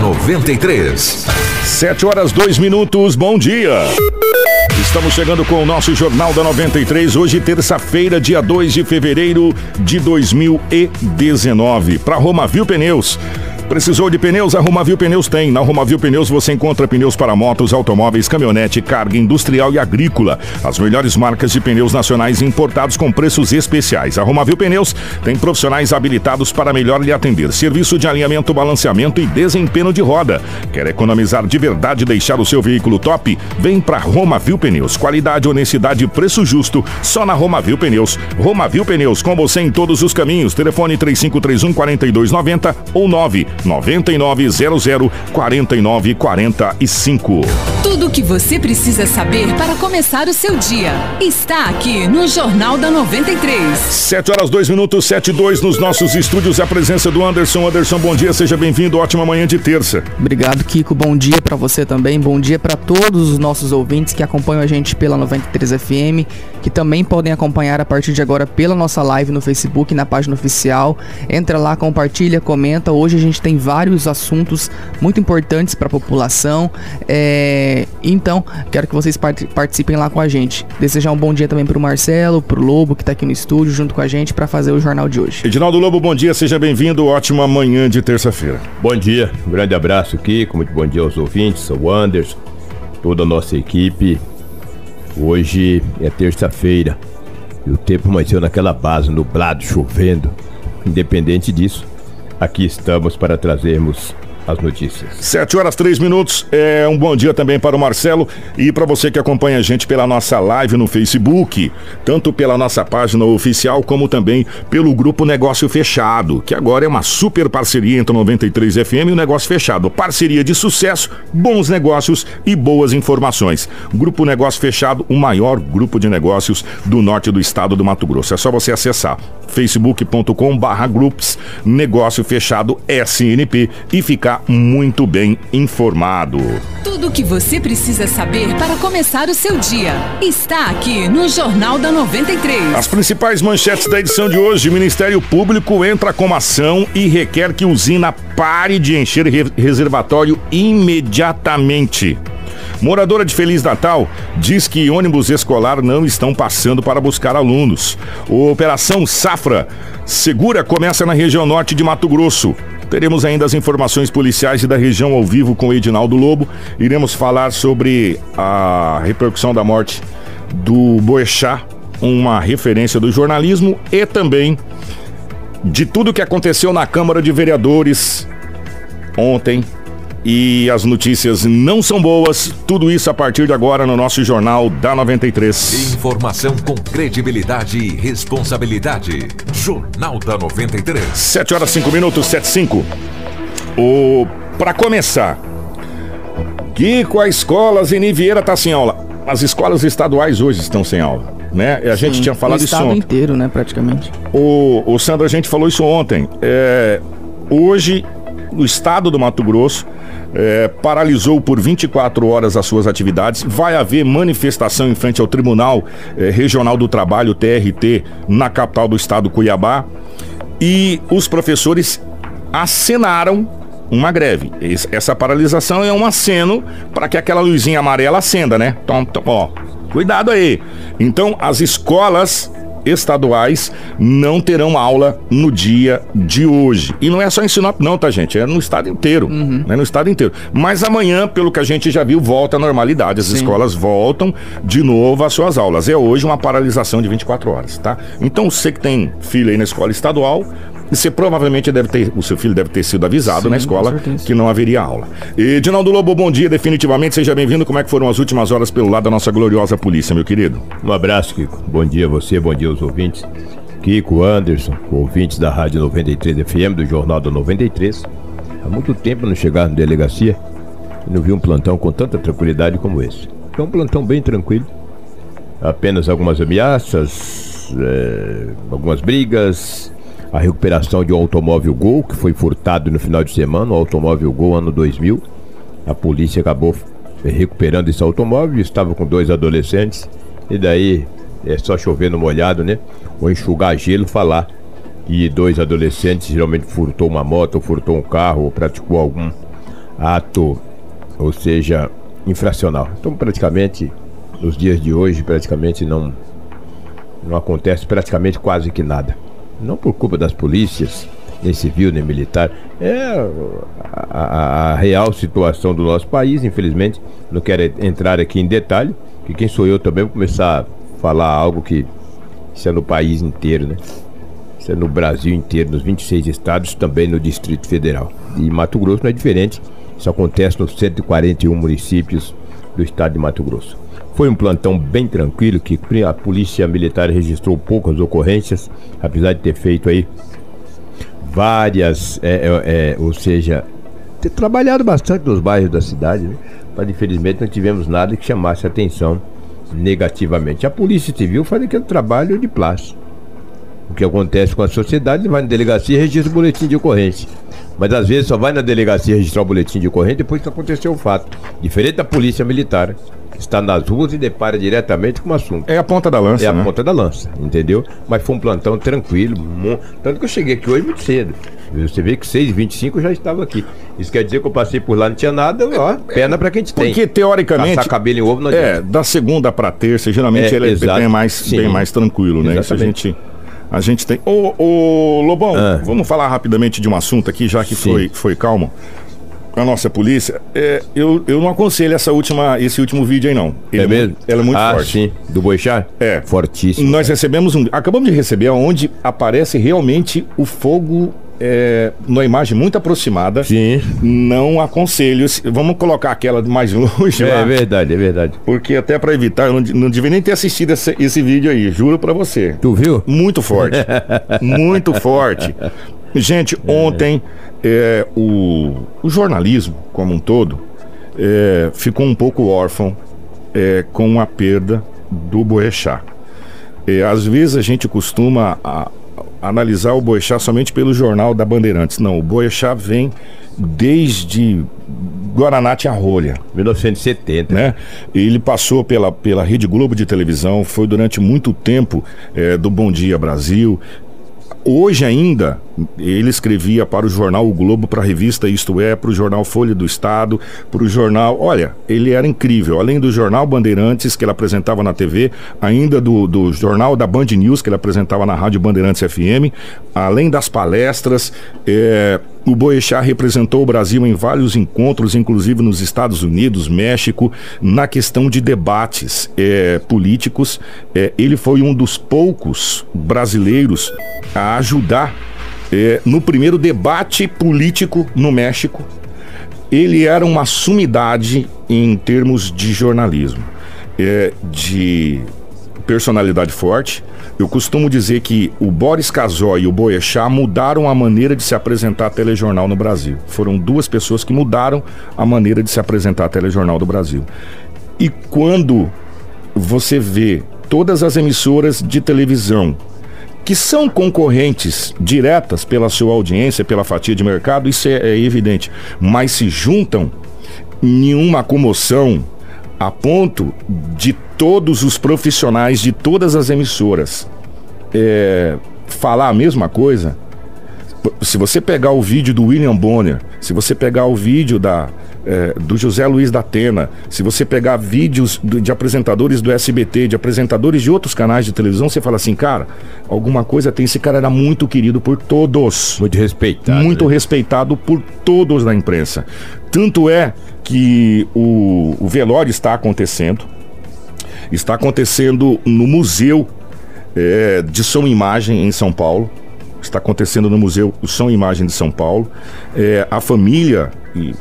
93. 7 horas 2 minutos, bom dia. Estamos chegando com o nosso Jornal da 93, hoje, terça-feira, dia 2 de fevereiro de 2019. Para Romavil Pneus. Precisou de pneus? A Romavil Pneus tem. Na Romavil Pneus você encontra pneus para motos, automóveis, caminhonete, carga industrial e agrícola. As melhores marcas de pneus nacionais importados com preços especiais. A Romavil Pneus tem profissionais habilitados para melhor lhe atender. Serviço de alinhamento, balanceamento e desempenho de roda. Quer economizar de verdade e deixar o seu veículo top? Vem para Romavil Pneus. Qualidade, honestidade e preço justo só na Romavil Pneus. Romavil Pneus com você em todos os caminhos. Telefone 3531 4290 ou 9 9900 4945. Tudo o que você precisa saber para começar o seu dia está aqui no Jornal da 93. 7 horas 2 minutos, 7 e 2 nos nossos estúdios. A presença do Anderson. Anderson, bom dia, seja bem-vindo. Ótima manhã de terça. Obrigado, Kiko. Bom dia para você também. Bom dia para todos os nossos ouvintes que acompanham a gente pela 93 FM, que também podem acompanhar a partir de agora pela nossa live no Facebook, na página oficial. Entra lá, compartilha, comenta. Hoje a gente tem vários assuntos muito importantes para a população. É, então, quero que vocês part participem lá com a gente. Desejar um bom dia também para o Marcelo, para o Lobo, que está aqui no estúdio junto com a gente para fazer o jornal de hoje. Edinaldo Lobo, bom dia, seja bem-vindo. Ótima manhã de terça-feira. Bom dia, um grande abraço aqui, muito bom dia aos ouvintes, ao Anderson, toda a nossa equipe. Hoje é terça-feira e o tempo amanheceu naquela base, nublado, chovendo. Independente disso, aqui estamos para trazermos as notícias. 7 horas 3 minutos. É um bom dia também para o Marcelo e para você que acompanha a gente pela nossa live no Facebook, tanto pela nossa página oficial como também pelo grupo Negócio Fechado, que agora é uma super parceria entre o 93 FM e o Negócio Fechado. Parceria de sucesso, bons negócios e boas informações. Grupo Negócio Fechado, o maior grupo de negócios do norte do estado do Mato Grosso. É só você acessar facebook.com barra grupos negócio fechado SNP e ficar muito bem informado. Tudo o que você precisa saber para começar o seu dia está aqui no Jornal da 93. As principais manchetes da edição de hoje: o Ministério Público entra com ação e requer que usina pare de encher re reservatório imediatamente. Moradora de Feliz Natal diz que ônibus escolar não estão passando para buscar alunos. O Operação Safra Segura começa na região norte de Mato Grosso. Teremos ainda as informações policiais e da região ao vivo com o Edinaldo Lobo. Iremos falar sobre a repercussão da morte do Boechat, uma referência do jornalismo e também de tudo que aconteceu na Câmara de Vereadores ontem e as notícias não são boas. Tudo isso a partir de agora no nosso Jornal da 93. Informação com credibilidade e responsabilidade. Jornal da 93. 7 horas 5 minutos, 7 5. O para começar, Kiko, a escola Zeni Vieira tá sem aula. As escolas estaduais hoje estão sem aula, né? A gente Sim, tinha falado o isso estado ontem. inteiro, né, praticamente. O, o Sandro, a gente falou isso ontem. É, hoje, o estado do Mato Grosso é, paralisou por 24 horas as suas atividades. Vai haver manifestação em frente ao Tribunal é, Regional do Trabalho, TRT, na capital do estado, Cuiabá. E os professores acenaram uma greve. Essa paralisação é um aceno para que aquela luzinha amarela acenda, né? Então, então, ó, cuidado aí. Então, as escolas estaduais não terão aula no dia de hoje. E não é só em Sinop não, tá gente? É no estado inteiro, né? No estado inteiro. Mas amanhã, pelo que a gente já viu, volta à normalidade. As escolas voltam de novo às suas aulas. É hoje uma paralisação de 24 horas, tá? Então você que tem filho aí na escola estadual, você provavelmente deve ter, o seu filho deve ter sido avisado Sim, na escola que não haveria aula. E Dinaldo Lobo, bom dia, definitivamente, seja bem-vindo. Como é que foram as últimas horas pelo lado da nossa gloriosa polícia, meu querido? Um abraço, Kiko. Bom dia a você, bom dia aos ouvintes. Kiko, Anderson, ouvintes da Rádio 93 FM, do Jornal do 93. Há muito tempo não chegar na delegacia e não vi um plantão com tanta tranquilidade como esse. É um plantão bem tranquilo. Apenas algumas ameaças, é, algumas brigas, a recuperação de um automóvel Gol que foi furtado no final de semana, o automóvel Gol ano 2000. A polícia acabou recuperando esse automóvel, estava com dois adolescentes e daí é só chover no molhado, né? Ou enxugar gelo falar que dois adolescentes geralmente furtou uma moto, ou furtou um carro, ou praticou algum ato, ou seja, infracional. Então praticamente nos dias de hoje praticamente não não acontece praticamente quase que nada. Não por culpa das polícias, nem civil, nem militar. É a, a, a, real situação do nosso país, infelizmente. Não quero entrar aqui em detalhe, que quem sou eu também vou começar a falar algo que isso é no país inteiro, né? Isso é no Brasil inteiro, nos 26 estados, também no Distrito Federal. E Mato Grosso não é diferente. Isso acontece nos 141 municípios do estado de Mato Grosso. Foi um plantão bem tranquilo, que a polícia militar registrou poucas ocorrências, apesar de ter feito aí várias, é, é, é, ou seja, ter trabalhado bastante nos bairros da cidade, né? mas infelizmente não tivemos nada que chamasse atenção negativamente. A Polícia Civil faz aquele trabalho de plástico. O que acontece com a sociedade, vai na delegacia e registra o boletim de ocorrência. Mas às vezes só vai na delegacia registrar o boletim de ocorrência depois que aconteceu o fato. Diferente da polícia militar está nas ruas e depara diretamente com o assunto. É a ponta da lança. É né? a ponta da lança, entendeu? Mas foi um plantão tranquilo, tanto que eu cheguei aqui hoje muito cedo. Você vê que 6h25 eu já estava aqui. Isso quer dizer que eu passei por lá, não tinha nada, ó, pena pra quem tem. Porque teoricamente. Passar cabelo em ovo não É, da segunda pra terça, geralmente É, ele é bem mais, Sim. bem mais tranquilo, né? Isso a Exatamente. gente. A gente tem. Ô, ô Lobão, Ah. vamos falar rapidamente de um assunto aqui, já que Sim. foi, foi calmo. A nossa polícia, é, eu, eu não aconselho essa última, esse último vídeo aí, não. Ele É mu- mesmo? Ela é muito ah, forte. sim. Do Boixá? É. Fortíssimo. Nós recebemos um. Acabamos de receber onde aparece realmente o fogo é, numa imagem muito aproximada. Sim. Não aconselho. se- Vamos colocar aquela mais longe É lá. verdade, é verdade. Porque até pra evitar, eu não, não devia nem ter assistido esse, esse vídeo aí, juro pra você. Tu viu? Muito forte. muito forte. Gente, ontem é, o, o jornalismo, como um todo, é, ficou um pouco órfão é, com a perda do Boechat. É, às vezes a gente costuma a- analisar o Boechat somente pelo jornal da Bandeirantes. Não, o Boechat vem desde Guaraná tinha rolha 1970. né? Ele passou pela, pela Rede Globo de televisão, foi durante muito tempo eh, do Bom Dia Brasil. Hoje ainda, ele escrevia para o jornal O Globo, para a revista Isto É, para o jornal Folha do Estado, para o jornal. Olha, ele era incrível. Além do jornal Bandeirantes, que ele apresentava na TV, ainda do, do jornal da Band News, que ele apresentava na Rádio Bandeirantes FM, além das palestras. eh, o Boechat representou o Brasil em vários encontros, inclusive nos Estados Unidos, México, na questão de debates eh, políticos. Eh, ele foi um dos poucos brasileiros a ajudar eh, no primeiro debate político no México. Ele era uma sumidade em termos de jornalismo, eh, de personalidade forte. Eu costumo dizer que o Boris Casoy e o Boechat mudaram a maneira de se apresentar telejornal no Brasil. Foram duas pessoas que mudaram a maneira de se apresentar telejornal do Brasil. E quando você vê todas as emissoras de televisão que são concorrentes diretas pela sua audiência, pela fatia de mercado, isso é, é evidente, mas se juntam em uma comoção a ponto de todos os profissionais de todas as emissoras é, falar a mesma coisa. Se você pegar o vídeo do William Bonner, se você pegar o vídeo da, é, do José Luiz da Atena, se você pegar vídeos do- de apresentadores do SBT, de apresentadores de outros canais de televisão, você fala assim, cara, alguma coisa tem. Esse cara era muito querido por todos Muito respeitado. muito né? respeitado por todos da imprensa. Tanto é que o, o velório está acontecendo, está acontecendo no Museu é, de e Imagem em São Paulo. Está acontecendo no Museu e Imagem de São Paulo. É, a família e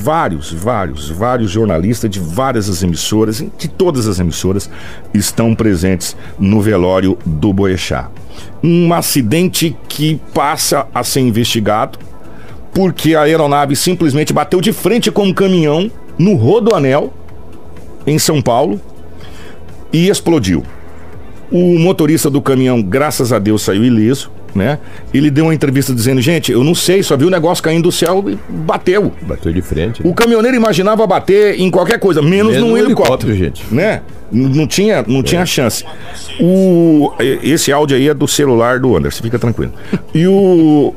vários, vários, vários jornalistas de várias as emissoras, de todas as emissoras, estão presentes no velório do Boechat. Um acidente que passa a ser investigado porque a aeronave simplesmente bateu de frente com um caminhão no Rodoanel, em São Paulo, e explodiu. O motorista do caminhão, graças a Deus, saiu ileso, né? Ele deu uma entrevista dizendo: gente, eu não sei, só vi o negócio caindo do céu e bateu. Bateu de frente. O caminhoneiro imaginava bater em qualquer coisa, menos Mesmo num um helicóptero, helicóptero, gente. Né? Não tinha, não tinha chance. O, esse áudio aí é do celular do Anderson, fica tranquilo. E o,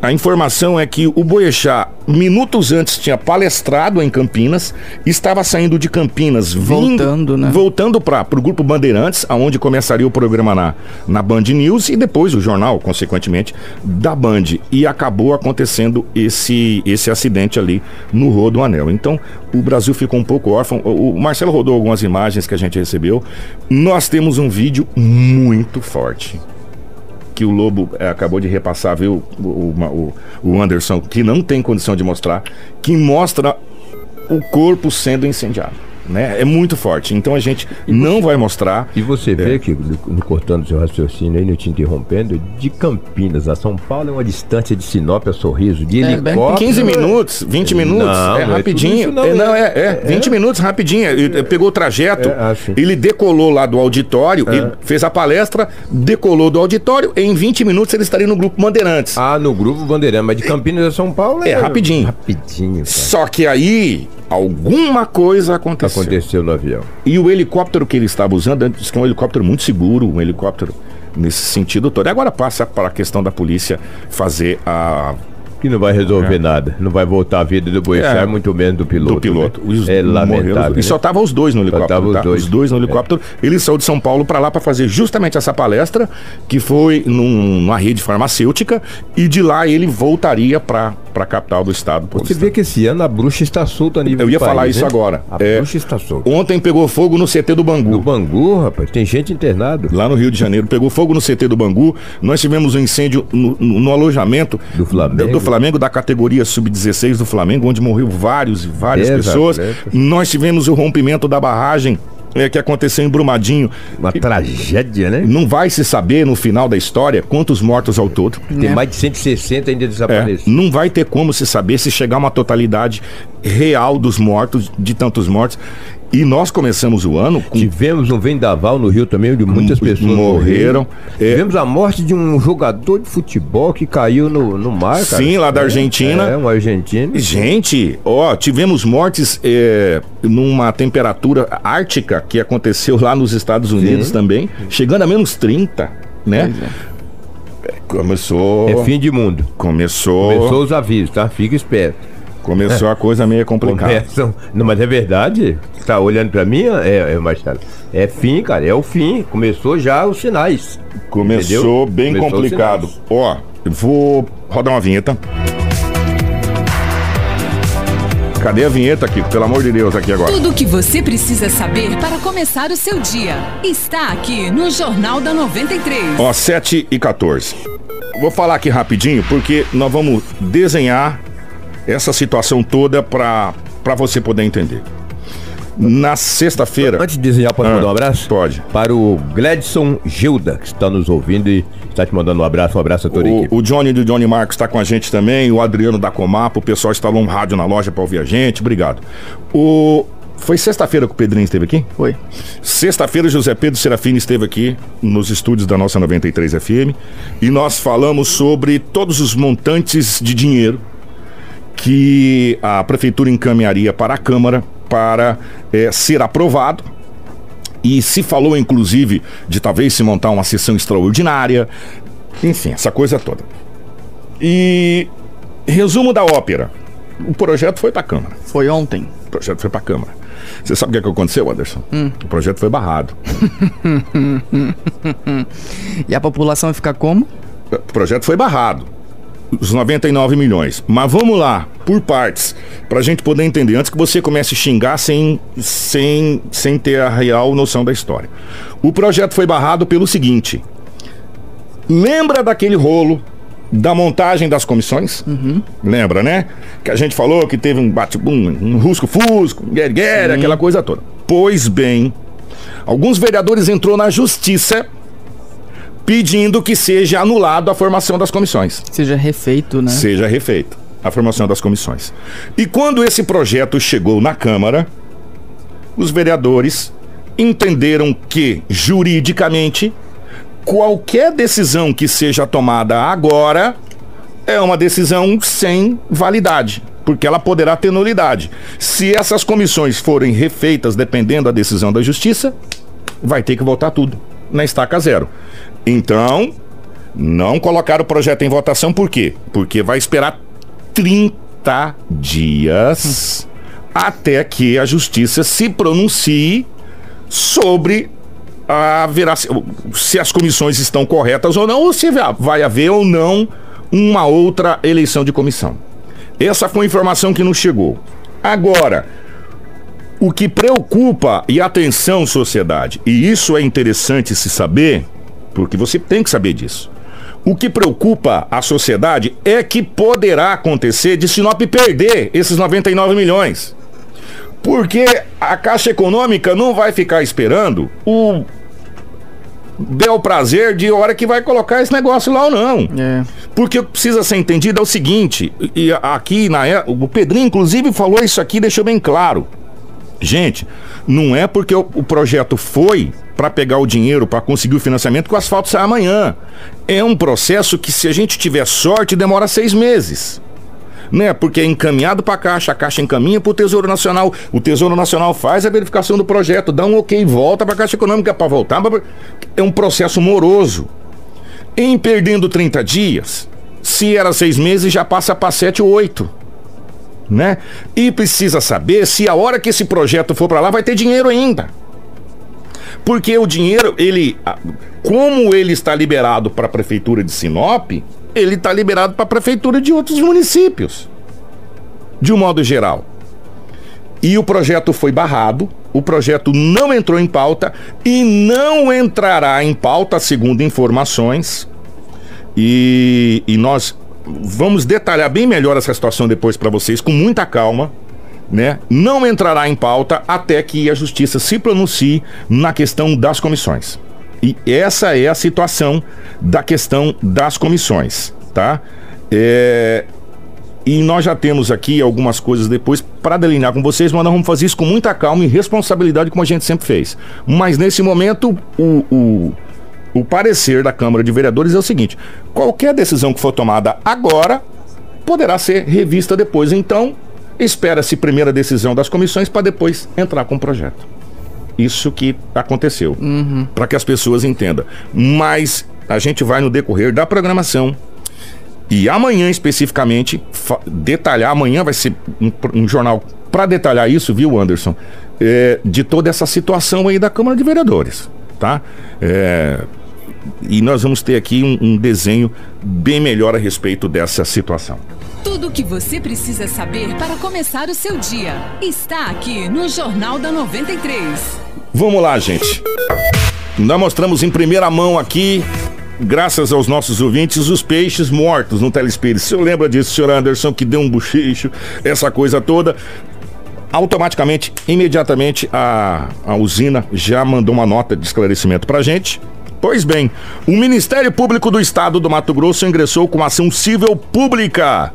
a informação é que o Boechat, minutos antes, tinha palestrado em Campinas, estava saindo de Campinas, vindo- Voltando, né? Voltando para o Grupo Bandeirantes, aonde começaria o programa na, na Band News e depois o jornal, consequentemente, da Band. E acabou acontecendo esse, esse acidente ali no Rodo Anel. Então, o Brasil ficou um pouco órfão. O o Marcelo rodou algumas imagens que a gente recebeu. Nós temos um vídeo muito forte que o Lobo eh, acabou de repassar, viu, o, o, o Anderson, que não tem condição de mostrar, que mostra o corpo sendo incendiado. Né? É muito forte. Então a gente não vai mostrar. E você É. vê que, no- no- cortando seu raciocínio aí, não te interrompendo, de Campinas a São Paulo é uma distância de Sinop a Sorriso, de É, helicóptero. 15 minutos, 20 minutos, Não, é não é rapidinho. não, É, não, é- é, é, 20 minutos rapidinho. Ele pegou o trajeto, É, ah, sim. ele decolou lá do auditório, ele fez a palestra, decolou do auditório, em 20 minutos ele estaria no grupo Bandeirantes. Ah, no grupo Bandeirante, mas de Campinas a São Paulo É, rapidinho. Rapidinho, cara. Só que aí alguma coisa aconteceu. Aconteceu no avião. E o helicóptero que ele estava usando, diz que é um helicóptero muito seguro, um helicóptero nesse sentido todo. E agora passa para a questão da polícia fazer a Que não vai resolver nada. Não vai voltar a vida do Boechat, É. muito menos do piloto. do piloto. né? Os É morreram. lamentável. E né? só estavam os dois no helicóptero. tava os tá? dois. Os dois no helicóptero. Ele saiu de São Paulo para lá para fazer justamente essa palestra, que foi num- numa rede farmacêutica, e de lá ele voltaria para a capital do estado. Você vê que esse ano a bruxa está solta a nível Eu ia falar país, isso né? agora. A É, bruxa está solta. Ontem pegou fogo no CT do Bangu. No Bangu, rapaz, tem gente internado. Lá no Rio de Janeiro, pegou fogo no CT do Bangu. Nós tivemos um incêndio no, no- no alojamento Do Flamengo. do Flamengo, da categoria sub-16 do Flamengo, onde morreu vários e várias Dez pessoas. atletas. Nós tivemos o rompimento da barragem é, que aconteceu em Brumadinho. Uma tragédia, né? Não vai se saber no final da história quantos mortos ao todo. Tem mais de 160 ainda É, desaparecidos. não vai ter como se saber se chegar a uma totalidade real dos mortos, de tantos mortos. E nós começamos o ano com Tivemos um vendaval no Rio também, onde muitas Hum, pessoas morreram. É. Tivemos a morte de um jogador de futebol que caiu no, no mar, cara. Sim, lá da É, Argentina. É, um argentino. Gente, ó, tivemos mortes é, numa temperatura ártica que aconteceu lá nos Estados Unidos Sim. também, chegando a menos 30, né? Começou. É fim de mundo. Começou. Começou os avisos, tá? Fica esperto. Começou a coisa meio complicada. Começam. Não, mas é verdade. Tá olhando pra mim, é, é Marcelo. É fim, cara. É o fim. Começou já os sinais. Começou Entendeu? bem Começou complicado. Ó, vou rodar uma vinheta. Cadê a vinheta aqui? Pelo amor de Deus, aqui agora. Tudo o que você precisa saber para começar o seu dia está aqui no Jornal da 93. Ó, 7 e 14. Vou falar aqui rapidinho, porque nós vamos desenhar essa situação toda para você poder entender. Na sexta-feira. Antes de desenhar, pode Ah, mandar um abraço? pode. Para o Gladson Gilda, que está nos ouvindo e está te mandando um abraço. Um abraço a toda a equipe. O, o Johnny do Johnny Marcos está com a gente também, o Adriano da Comapa, o pessoal instalou um rádio na loja para ouvir a gente, obrigado. O foi sexta-feira que o Pedrinho esteve aqui? Foi. Sexta-feira, José Pedro Serafini esteve aqui nos estúdios da nossa 93 FM e nós falamos sobre todos os montantes de dinheiro que a prefeitura encaminharia para a Câmara para eh, ser aprovado. E se falou, inclusive, de talvez se montar uma sessão extraordinária. Enfim, essa coisa toda. E resumo da ópera. O projeto foi para a Câmara. Foi ontem. O projeto foi para a Câmara. Você sabe o que, é que aconteceu, Anderson? O projeto foi barrado. E a população fica como? O projeto foi barrado. Os 99 milhões. Mas vamos lá, por partes, para a gente poder entender, antes que você comece a xingar sem, sem, sem ter a real noção da história. O projeto foi barrado pelo seguinte: lembra daquele rolo da montagem das comissões? Lembra, né? Que a gente falou que teve um bate-bum, um rusco-fusco, um guerre aquela coisa toda. Pois bem, alguns vereadores entrou na justiça pedindo que seja anulado a formação das comissões. Seja refeito, né? Seja refeito a formação das comissões. E quando esse projeto chegou na Câmara, os vereadores entenderam que, juridicamente, qualquer decisão que seja tomada agora é uma decisão sem validade, porque ela poderá ter nulidade. Se essas comissões forem refeitas dependendo da decisão da justiça, vai ter que voltar tudo na estaca zero. Então, não colocar o projeto em votação, por quê? Porque vai esperar 30 dias até que a justiça se pronuncie sobre a verac... se as comissões estão corretas ou não, ou se vai haver ou não uma outra eleição de comissão. Essa foi a informação que nos chegou. Agora, o que preocupa e atenção, sociedade, e isso é interessante se saber, porque você tem que saber disso. O que preocupa a sociedade é que poderá acontecer de Sinop perder esses 99 milhões. Porque a Caixa Econômica não vai ficar esperando o bel prazer de hora que vai colocar esse negócio lá ou não. É. Porque o que precisa ser entendido é o seguinte, e aqui na é, o Pedrinho inclusive falou isso aqui, deixou bem claro. Gente, não é porque o projeto foi para pegar o dinheiro para conseguir o financiamento que o asfalto sai amanhã. É um processo que, se a gente tiver sorte, demora seis meses né? Porque é encaminhado para a Caixa, a Caixa encaminha para o Tesouro Nacional, o Tesouro Nacional faz a verificação do projeto, dá um ok, volta para a Caixa Econômica para voltar. É um processo moroso. Em perdendo 30 dias, se era seis meses, já passa para sete ou oito. Né? E precisa saber se a hora que esse projeto for para lá vai ter dinheiro ainda. Porque o dinheiro, ele, como ele está liberado para a prefeitura de Sinop, ele está liberado para a prefeitura de outros municípios, de um modo geral. E o projeto foi barrado, o projeto não entrou em pauta e não entrará em pauta, segundo informações. E, e nós vamos detalhar bem melhor essa situação depois para vocês, com muita calma. Né? Não entrará em pauta até que a justiça se pronuncie na questão das comissões. E essa é a situação da questão das comissões, tá? É, e nós já temos aqui algumas coisas depois para delinear com vocês, mas nós vamos fazer isso com muita calma e responsabilidade, como a gente sempre fez. Mas nesse momento, o, o, o parecer da Câmara de Vereadores é o seguinte: qualquer decisão que for tomada agora poderá ser revista depois. Então, espera-se primeira decisão das comissões para depois entrar com o projeto isso que aconteceu. Uhum. Para que as pessoas entendam. Mas a gente vai no decorrer da programação. E amanhã especificamente, detalhar, amanhã vai ser um, um jornal para detalhar isso, viu, Anderson? É, de toda essa situação aí da Câmara de Vereadores, tá? É, e nós vamos ter aqui um, um desenho bem melhor a respeito dessa situação. Tudo o que você precisa saber para começar o seu dia está aqui no Jornal da 93. Vamos lá, gente. Nós mostramos em primeira mão aqui, graças aos nossos ouvintes, os peixes mortos no Telespires. O senhor lembra disso, senhor Anderson, que deu um bochicho, essa coisa toda? Automaticamente, imediatamente, a, a usina já mandou uma nota de esclarecimento pra gente. Pois bem, o Ministério Público do Estado do Mato Grosso ingressou com ação civil pública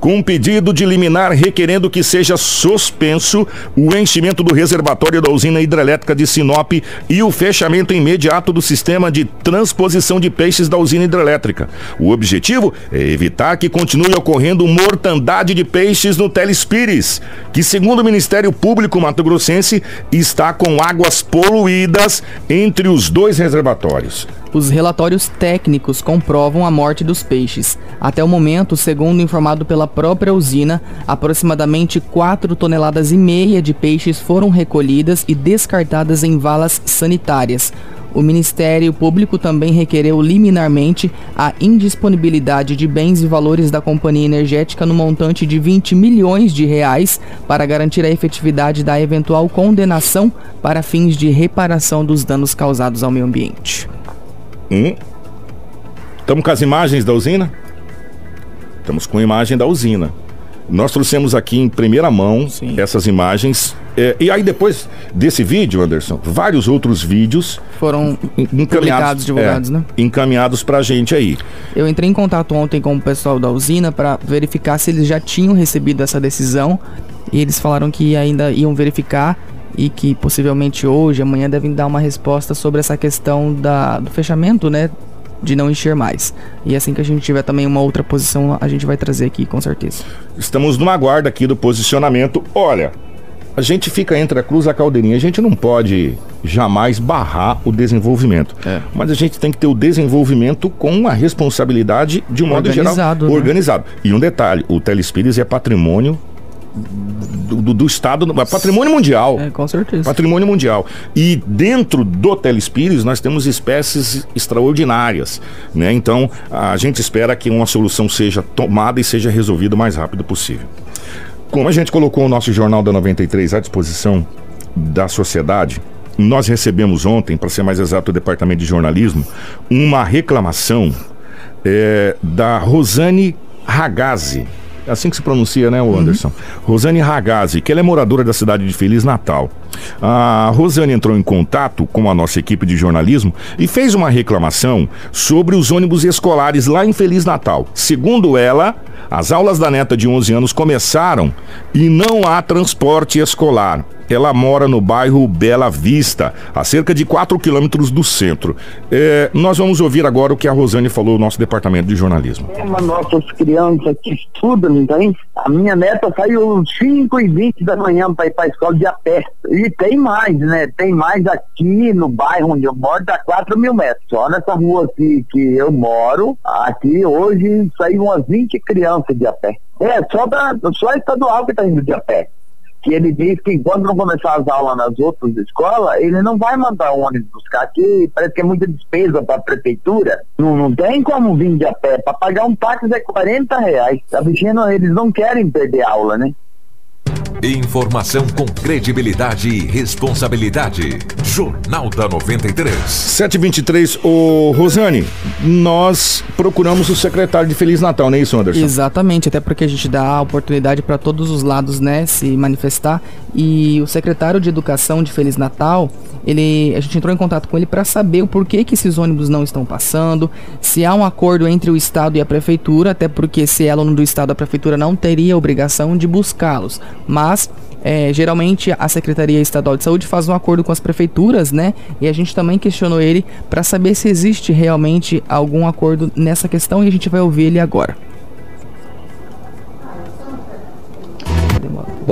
com um pedido de liminar requerendo que seja suspenso o enchimento do reservatório da usina hidrelétrica de Sinop e o fechamento imediato do sistema de transposição de peixes da usina hidrelétrica. O objetivo é evitar que continue ocorrendo mortandade de peixes no Telespires, que segundo o Ministério Público Mato Grossense está com águas poluídas entre os dois reservatórios. Os relatórios técnicos comprovam a morte dos peixes. Até o momento, segundo informado pela própria usina, aproximadamente 4 toneladas e meia de peixes foram recolhidas e descartadas em valas sanitárias. O Ministério Público também requereu liminarmente a indisponibilidade de bens e valores da companhia energética no montante de 20 milhões de reais para garantir a efetividade da eventual condenação para fins de reparação dos danos causados ao meio ambiente. Hum. Estamos com as imagens da usina? Estamos com a imagem da usina. Nós trouxemos aqui em primeira mão Sim. essas imagens. É, e aí, depois desse vídeo, Anderson, vários outros vídeos Foram en- encaminhados, Publicados, divulgados, é, né? encaminhados pra gente aí. Eu entrei em contato ontem com o pessoal da usina para verificar se eles já tinham recebido essa decisão e eles falaram que ainda iam verificar e que possivelmente hoje, amanhã devem dar uma resposta sobre essa questão da, do fechamento, né? De não encher mais. E assim que a gente tiver também uma outra posição, a gente vai trazer aqui com certeza. Estamos numa guarda aqui do posicionamento. Olha, a gente fica entre a cruz e a caldeirinha. A gente não pode jamais barrar o desenvolvimento. É. Mas a gente tem que ter o desenvolvimento com a responsabilidade de um modo geral Organizado, né? organizado. E um detalhe, o Telespires é patrimônio do, do- do Estado, é patrimônio mundial. É, com certeza. Patrimônio mundial. E dentro do Telespires nós temos espécies extraordinárias, né? Então a gente espera que uma solução seja tomada e seja resolvida o mais rápido possível. Como a gente colocou o nosso Jornal da 93 à disposição da sociedade, nós recebemos ontem, para ser mais exato, o Departamento de Jornalismo, uma reclamação é, da Rosane Ragazzi. É assim que se pronuncia, né, o Anderson? Rosane Ragazzi, que ela é moradora da cidade de Feliz Natal. A Rosane entrou em contato com a nossa equipe de jornalismo e fez uma reclamação sobre os ônibus escolares lá em Feliz Natal. Segundo ela, as aulas da neta de 11 anos começaram e não há transporte escolar. Ela mora no bairro Bela Vista, a cerca de 4 quilômetros do centro. É, nós vamos ouvir agora o que a Rosane falou no nosso departamento de jornalismo. Mas nossas crianças que estudam, tem? A minha neta saiu 5 e 20 da manhã para ir para a escola de a pé. E tem mais, né? Tem mais aqui no bairro onde eu moro, dá 4 mil metros. Só nessa rua aqui que eu moro, aqui hoje saiu umas 20 crianças de a pé. É, só, da, só estadual que está indo de a pé. Que ele diz que enquanto não começar as aulas nas outras escolas, ele não vai mandar o ônibus buscar aqui. Parece que é muita despesa para a prefeitura. Não, não tem como vir de a pé. Para pagar um táxi é 40 reais. Tá mexendo, eles não querem perder aula, né? Informação com credibilidade e responsabilidade. Jornal da 93. 723, ô Rosane, nós procuramos o secretário de Feliz Natal, não é isso, Anderson? Exatamente, até porque a gente dá a oportunidade para todos os lados, né, se manifestar. E o secretário de Educação de Feliz Natal, ele, a gente entrou em contato com ele para saber o porquê que esses ônibus não estão passando, se há um acordo entre o estado e a prefeitura, até porque se é aluno do estado, a prefeitura não teria a obrigação de buscá-los. Mas é, geralmente a Secretaria Estadual de Saúde faz um acordo com as prefeituras, né? E a gente também questionou ele para saber se existe realmente algum acordo nessa questão e a gente vai ouvir ele agora.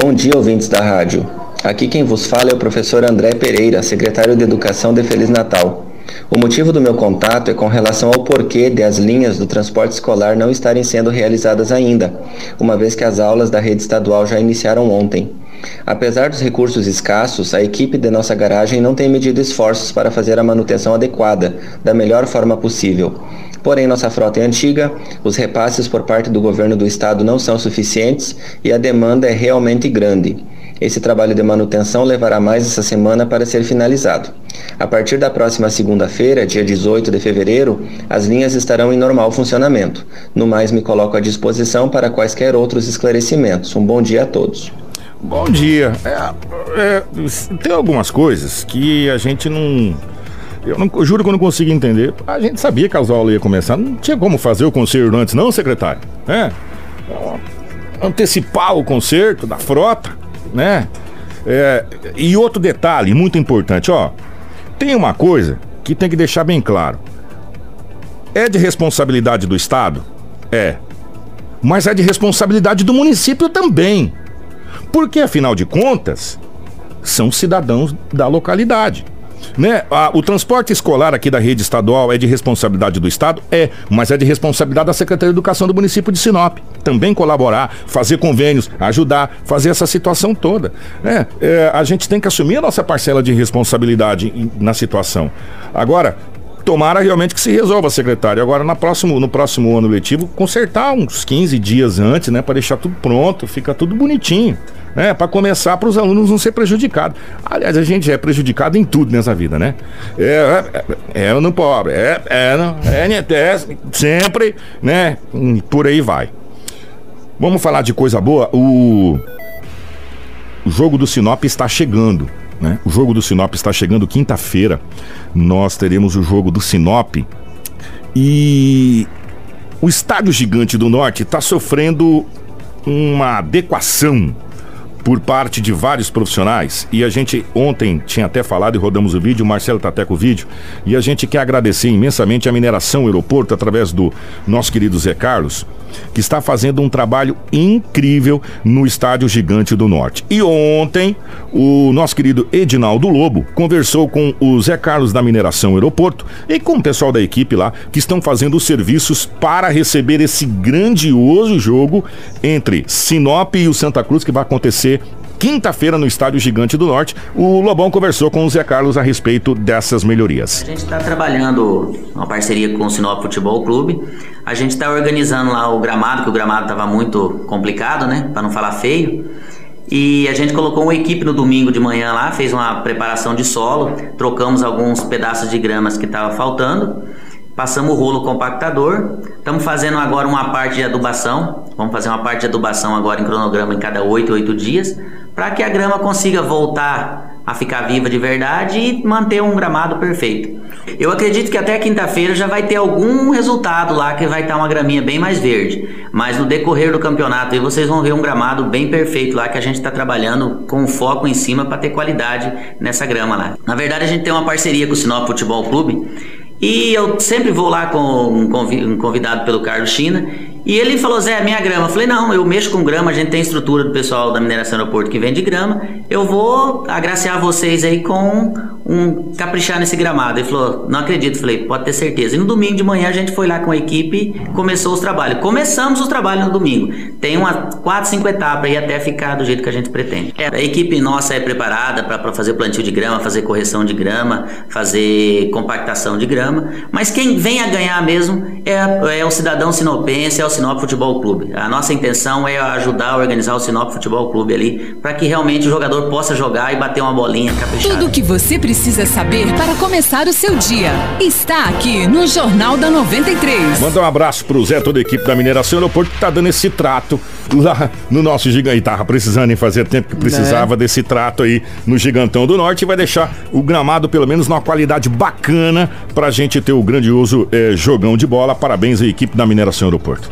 Bom dia, ouvintes da rádio. Aqui quem vos fala é o professor André Pereira, secretário de Educação de Feliz Natal. O motivo do meu contato é com relação ao porquê de as linhas do transporte escolar não estarem sendo realizadas ainda, uma vez que as aulas da rede estadual já iniciaram ontem. Apesar dos recursos escassos, a equipe de nossa garagem não tem medido esforços para fazer a manutenção adequada, da melhor forma possível. Porém, nossa frota é antiga, os repasses por parte do governo do estado não são suficientes e a demanda é realmente grande. Esse trabalho de manutenção levará mais essa semana para ser finalizado. A partir da próxima segunda-feira, dia 18 de fevereiro, as linhas estarão em normal funcionamento. No mais, me coloco à disposição para quaisquer outros esclarecimentos. Um bom dia a todos. Bom dia. É, é, tem algumas coisas que a gente não. Eu, não, juro que eu não consigo entender. A gente sabia que as aulas iam começar. Não tinha como fazer o concerto antes, não, secretário? É. Antecipar o concerto da frota, né? É, e outro detalhe muito importante, ó. Tem uma coisa que tem que deixar bem claro. É de responsabilidade do Estado? É. Mas é de responsabilidade do município também. Porque, afinal de contas, são cidadãos da localidade. Né? O transporte escolar aqui da rede estadual é de responsabilidade do Estado? É, mas é de responsabilidade da Secretaria de Educação do município de Sinop. Também colaborar, fazer convênios, ajudar, fazer essa situação toda. né? É, a gente tem que assumir a nossa parcela de responsabilidade na situação. Agora, Tomara realmente que se resolva, secretário. Agora, na próximo, no próximo ano letivo, consertar uns 15 dias antes, né? Para deixar tudo pronto, fica tudo bonitinho. Né, para começar, para os alunos não ser prejudicados. Aliás, a gente é prejudicado em tudo nessa vida, né? É, é, é no pobre, é, é, no, é, é, sempre, né? E Por aí vai. Vamos falar de coisa boa. O, o jogo do Sinop está chegando. Né? O jogo do Sinop está chegando quinta-feira. Nós teremos o jogo do Sinop. E o Estádio Gigante do Norte está sofrendo uma adequação por parte de vários profissionais. E a gente ontem tinha até falado e rodamos o vídeo, o Marcelo tá até com o vídeo. E a gente quer agradecer imensamente a Mineração Aeroporto através do nosso querido Zé Carlos, que está fazendo um trabalho incrível no Estádio Gigante do Norte. E ontem, o nosso querido Edinaldo Lobo conversou com o Zé Carlos da Mineração Aeroporto e com o pessoal da equipe lá que estão fazendo os serviços para receber esse grandioso jogo entre Sinop e o Santa Cruz que vai acontecer quinta-feira no Estádio Gigante do Norte. O Lobão conversou com o Zé Carlos a respeito dessas melhorias. A gente está trabalhando uma parceria com o Sinop Futebol Clube. A gente está organizando lá o gramado, que o gramado estava muito complicado, né? Para não falar feio. E a gente colocou uma equipe no domingo de manhã lá, fez uma preparação de solo, trocamos alguns pedaços de gramas que estava faltando, passamos o rolo compactador, estamos fazendo agora uma parte de adubação, vamos fazer uma parte de adubação agora em cronograma em cada 8, 8 dias, para que a grama consiga voltar a ficar viva de verdade e manter um gramado perfeito. Eu acredito que até quinta-feira já vai ter algum resultado lá que vai estar uma graminha bem mais verde. Mas no decorrer do campeonato aí vocês vão ver um gramado bem perfeito lá que a gente está trabalhando com foco em cima para ter qualidade nessa grama lá. Na verdade a gente tem uma parceria com o Sinop Futebol Clube e eu sempre vou lá com um convidado pelo Carlos China e ele falou, Zé, minha grama. Eu falei, não, eu mexo com grama, a gente tem estrutura do pessoal da mineração aeroporto que vende grama. Eu vou agraciar vocês aí com um caprichar nesse gramado. Ele falou, não acredito. Falei, pode ter certeza. E no domingo de manhã a gente foi lá com a equipe começou os trabalhos. Começamos os trabalhos no domingo. Tem umas quatro, cinco etapas aí até ficar do jeito que a gente pretende. É, a equipe nossa é preparada para fazer plantio de grama, fazer correção de grama, fazer compactação de grama. Mas quem vem a ganhar mesmo é, é o cidadão sinopense, é o Sinop Futebol Clube. A nossa intenção é ajudar a organizar o Sinop Futebol Clube ali, para que realmente o jogador possa jogar e bater uma bolinha caprichada. Tudo que você precisa saber para começar o seu dia está aqui no Jornal da 93. Manda um abraço pro Zé, toda a equipe da Mineração Aeroporto que tá dando esse trato lá no nosso gigante. Tava precisando em fazer tempo que precisava é. desse trato aí no Gigantão do Norte e vai deixar o gramado pelo menos numa qualidade bacana pra gente ter o grandioso é, jogão de bola. Parabéns à equipe da Mineração Aeroporto.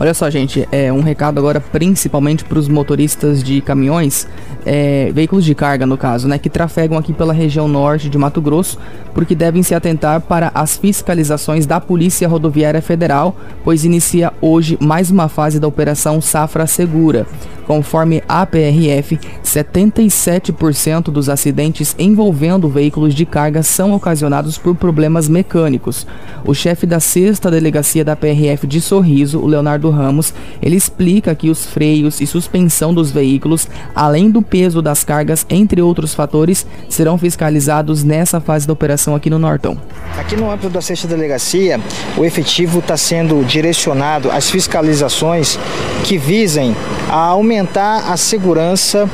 Olha só, gente, é um recado agora principalmente para os motoristas de caminhões, é, veículos de carga no caso, né, que trafegam aqui pela região norte de Mato Grosso, porque devem se atentar para as fiscalizações da Polícia Rodoviária Federal, pois inicia hoje mais uma fase da Operação Safra Segura. Conforme a PRF, 77% dos acidentes envolvendo veículos de carga são ocasionados por problemas mecânicos. O chefe da sexta delegacia da PRF de Sorriso, o Leonardo Ramos, ele explica que os freios e suspensão dos veículos, além do peso das cargas, entre outros fatores, serão fiscalizados nessa fase da operação aqui no Nortão. Aqui no âmbito da sexta delegacia, o efetivo está sendo direcionado às fiscalizações que visem a aumentar aumentar a segurança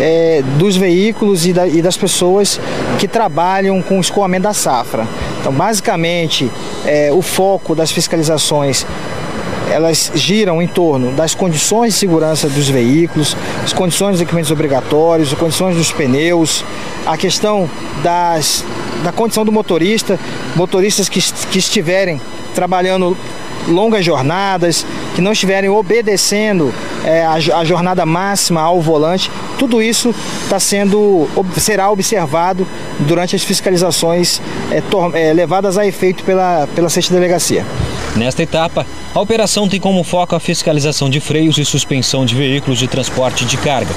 é, dos veículos e, da, e, das pessoas que trabalham com o escoamento da safra. Então, basicamente, é, o foco das fiscalizações elas giram em torno das condições de segurança dos veículos, as condições dos equipamentos obrigatórios, as condições dos pneus, a questão das, da condição do motorista, motoristas que, que estiverem trabalhando longas jornadas, que não estiverem obedecendo é, a, a, jornada máxima ao volante, tudo isso está sendo será observado durante as fiscalizações é, tor, é, levadas a efeito pela, pela sexta delegacia. Nesta etapa, a operação tem como foco a fiscalização de freios e suspensão de veículos de transporte de carga.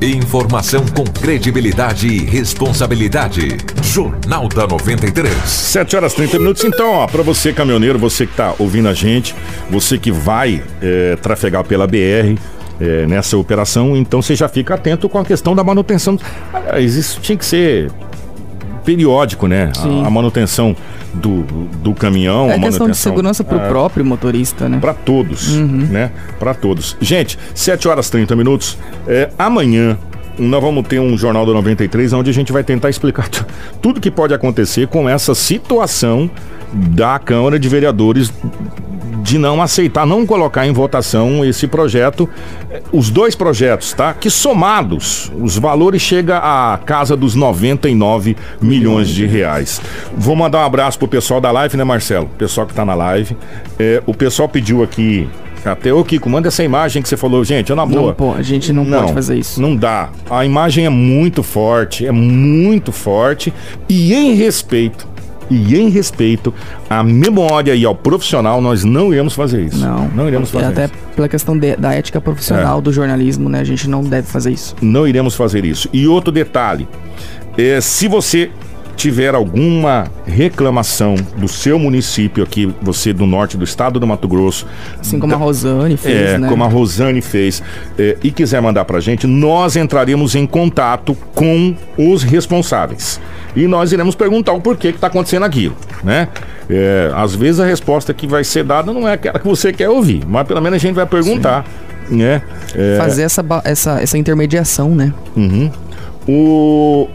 Informação com credibilidade e responsabilidade. Jornal da 93. 7 horas 30 minutos. Então, ó, para você caminhoneiro, você que está ouvindo a gente, você que vai é, trafegar pela BR, é, nessa operação, então você já fica atento com a questão da manutenção. Aliás, isso tinha que ser periódico, né? A, a, manutenção do, do caminhão. É a questão de segurança para o é, próprio motorista, né? Para todos, uhum. né? Para todos. Gente, 7 horas 30 minutos. É, amanhã nós vamos ter um Jornal da 93 onde a gente vai tentar explicar tudo que pode acontecer com essa situação da Câmara de Vereadores de não aceitar, não colocar em votação esse projeto, eh, os dois projetos, tá? Que somados, os valores chegam à casa dos 99 milhões de reais. Vou mandar um abraço pro pessoal da live, né, Marcelo? Pessoal que tá na live. É, o pessoal pediu aqui até o Kiko, manda essa imagem que você falou, gente, é na boa. Não, pô, a gente não, não, pode fazer isso. Não dá. A imagem é muito forte, é muito forte e em respeito e em respeito à memória e ao profissional, nós não iremos fazer isso. Não. Não iremos fazer até isso. pela questão de, da ética profissional é. do jornalismo, né? A gente não deve fazer isso. Não iremos fazer isso. E outro detalhe, é, se você tiver alguma reclamação do seu município aqui, você do norte do estado do Mato Grosso. Assim como da, a Rosane fez, é, né? como a Rosane fez, é, e quiser mandar pra gente, nós entraremos em contato com os responsáveis. E nós iremos perguntar o porquê que está acontecendo aquilo, né? É, às vezes a resposta que vai ser dada não é aquela que você quer ouvir, mas pelo menos a gente vai perguntar, Sim. né? É... Fazer essa, essa, essa intermediação, né? Uhum. O,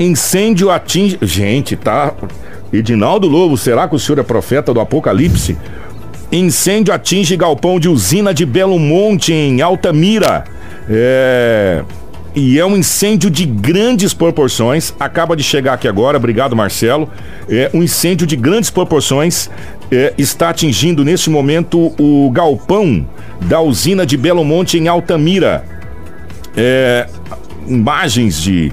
Incêndio atinge. Gente, tá. Edinaldo Lobo, será que o senhor é profeta do Apocalipse? Incêndio atinge galpão de usina de Belo Monte, em Altamira. É. E é um incêndio de grandes proporções. Acaba de chegar aqui agora, obrigado Marcelo. É um incêndio de grandes proporções. É, está atingindo neste momento o galpão da usina de Belo Monte em Altamira. É, imagens de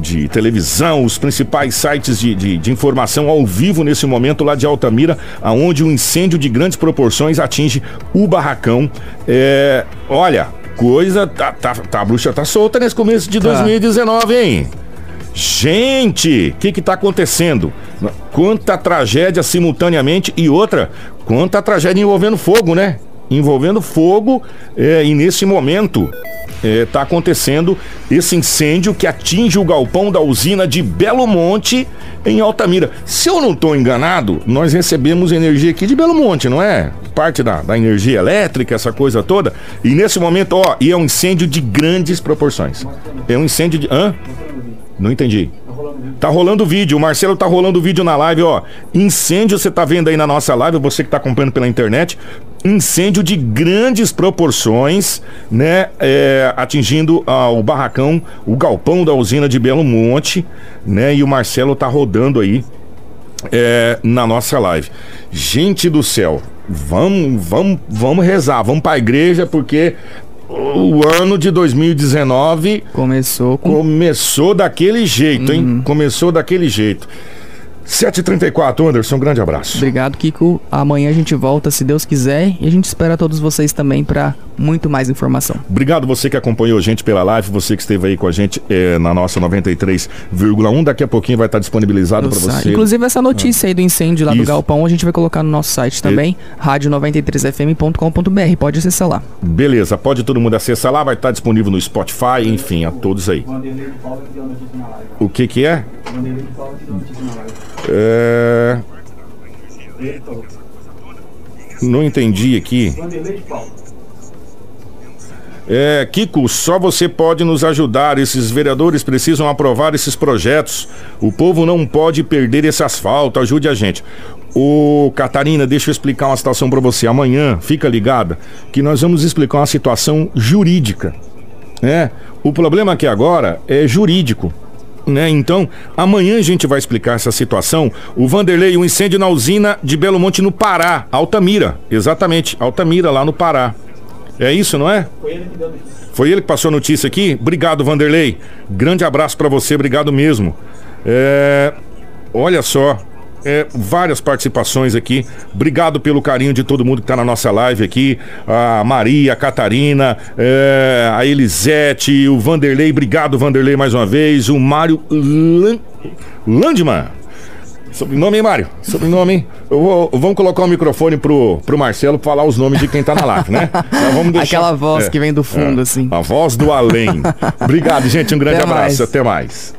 de televisão, os principais sites de, de, de, informação ao vivo nesse momento lá de Altamira, aonde um incêndio de grandes proporções atinge o barracão. É, olha, coisa. Tá, tá, tá, a bruxa tá solta nesse começo de 2019, tá. hein? Gente, o que que tá acontecendo? Quanta tragédia simultaneamente e outra, quanta tragédia envolvendo fogo, né? Envolvendo fogo é, e nesse momento está é, tá acontecendo esse incêndio que atinge o galpão da usina de Belo Monte, em Altamira. Se eu não estou enganado, nós recebemos energia aqui de Belo Monte, não é? Parte da, da energia elétrica, essa coisa toda. E nesse momento, ó, e é um incêndio de grandes proporções. É um incêndio de. Hã? Não entendi. Tá rolando vídeo, o Marcelo tá rolando vídeo na live, ó. Incêndio, você tá vendo aí na nossa live, você que tá acompanhando pela internet. Incêndio de grandes proporções, né? É, atingindo ah, o barracão, o galpão da usina de Belo Monte, né? E o Marcelo tá rodando aí é, na nossa live. Gente do céu, vamos, vamos, vamos rezar, vamos para a igreja porque o ano de 2019 começou com... começou daquele jeito, hein? Uhum. Começou daquele jeito. 7h34, Anderson, um grande abraço. Obrigado, Kiko. Amanhã a gente volta, se Deus quiser, e a gente espera todos vocês também para muito mais informação. Obrigado você que acompanhou a gente pela live, você que esteve aí com a gente é, na nossa 93,1. Daqui a pouquinho vai estar disponibilizado para você. Inclusive essa notícia ah. aí do incêndio lá Isso. do Galpão, a gente vai colocar no nosso site também, é. rádio93fm.com.br. Pode acessar lá. Beleza, pode todo mundo acessar lá, vai estar disponível no Spotify, enfim, a todos aí. O que que é? É... Não entendi aqui. É, Kiko, só você pode nos ajudar. Esses vereadores precisam aprovar esses projetos. O povo não pode perder esse asfalto. Ajude a gente. Ô, Catarina, deixa eu explicar uma situação para você. Amanhã, fica ligada, que nós vamos explicar uma situação jurídica. É, o problema aqui agora é jurídico. Né? Então, amanhã a gente vai explicar essa situação. O Vanderlei, um incêndio na usina de Belo Monte no Pará, Altamira. Exatamente, Altamira, lá no Pará. É isso, não é? Foi ele que deu notícia. Foi ele que passou a notícia aqui? Obrigado, Vanderlei. Grande abraço para você, obrigado mesmo. É... Olha só, é, várias participações aqui. Obrigado pelo carinho de todo mundo que está na nossa live aqui. A Maria, a Catarina, é, a Elisete, o Vanderlei. Obrigado, Vanderlei, mais uma vez. O Mário Landman. Sobrenome, hein, Mário? Sobrenome, hein? Eu vou, vamos colocar o microfone pro, pro Marcelo falar os nomes de quem tá na live, né? Então deixar, Aquela voz é, que vem do fundo, é, assim. A voz do além. Obrigado, gente. Um grande até abraço. Mais. Até mais.